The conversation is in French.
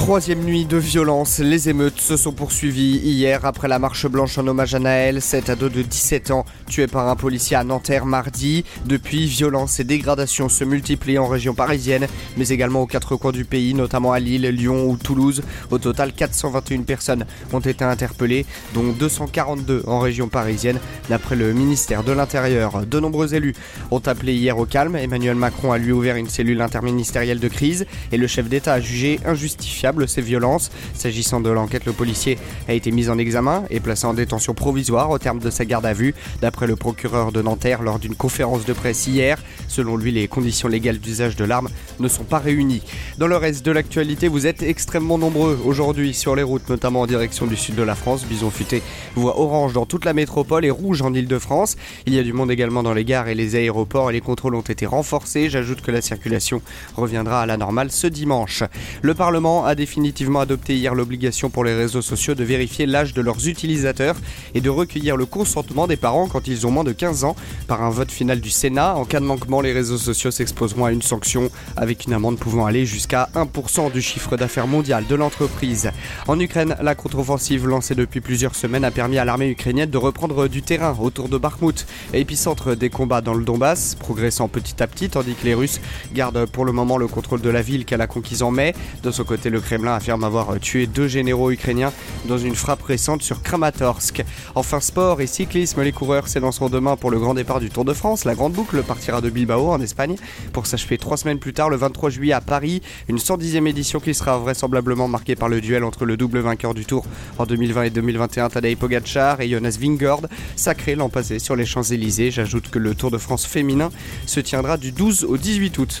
Troisième nuit de violence, les émeutes se sont poursuivies hier après la marche blanche en hommage à Naël, cet ado de 17 ans tué par un policier à Nanterre mardi. Depuis, violence et dégradations se multiplient en région parisienne, mais également aux quatre coins du pays, notamment à Lille, Lyon ou Toulouse. Au total, 421 personnes ont été interpellées, dont 242 en région parisienne, d'après le ministère de l'Intérieur. De nombreux élus ont appelé hier au calme. Emmanuel Macron a lui ouvert une cellule interministérielle de crise et le chef d'État a jugé injustifiable ces violences. S'agissant de l'enquête, le policier a été mis en examen et placé en détention provisoire au terme de sa garde à vue, d'après le procureur de Nanterre lors d'une conférence de presse hier. Selon lui, les conditions légales d'usage de l'arme ne sont pas réunies. Dans le reste de l'actualité, vous êtes extrêmement nombreux aujourd'hui sur les routes, notamment en direction du sud de la France. Bison futé voit orange dans toute la métropole et rouge en Ile-de-France. Il y a du monde également dans les gares et les aéroports et les contrôles ont été renforcés. J'ajoute que la circulation reviendra à la normale ce dimanche. Le Parlement a définitivement adopté hier l'obligation pour les réseaux sociaux de vérifier l'âge de leurs utilisateurs et de recueillir le consentement des parents quand ils ont moins de 15 ans. Par un vote final du Sénat, en cas de manquement, les réseaux sociaux s'exposeront à une sanction avec une amende pouvant aller jusqu'à 1% du chiffre d'affaires mondial de l'entreprise. En Ukraine, la contre-offensive lancée depuis plusieurs semaines a permis à l'armée ukrainienne de reprendre du terrain autour de Bakhmut, épicentre des combats dans le Donbass, progressant petit à petit tandis que les Russes gardent pour le moment le contrôle de la ville qu'elle a conquise en mai. De son côté, le Kremlin affirme avoir tué deux généraux ukrainiens dans une frappe récente sur Kramatorsk. Enfin, sport et cyclisme, les coureurs s'élanceront demain pour le grand départ du Tour de France. La grande boucle partira de Bilbao en Espagne pour s'achever trois semaines plus tard, le 23 juillet à Paris. Une 110e édition qui sera vraisemblablement marquée par le duel entre le double vainqueur du Tour en 2020 et 2021, Tadej Pogacar et Jonas Vingord, sacré l'an passé sur les Champs-Élysées. J'ajoute que le Tour de France féminin se tiendra du 12 au 18 août.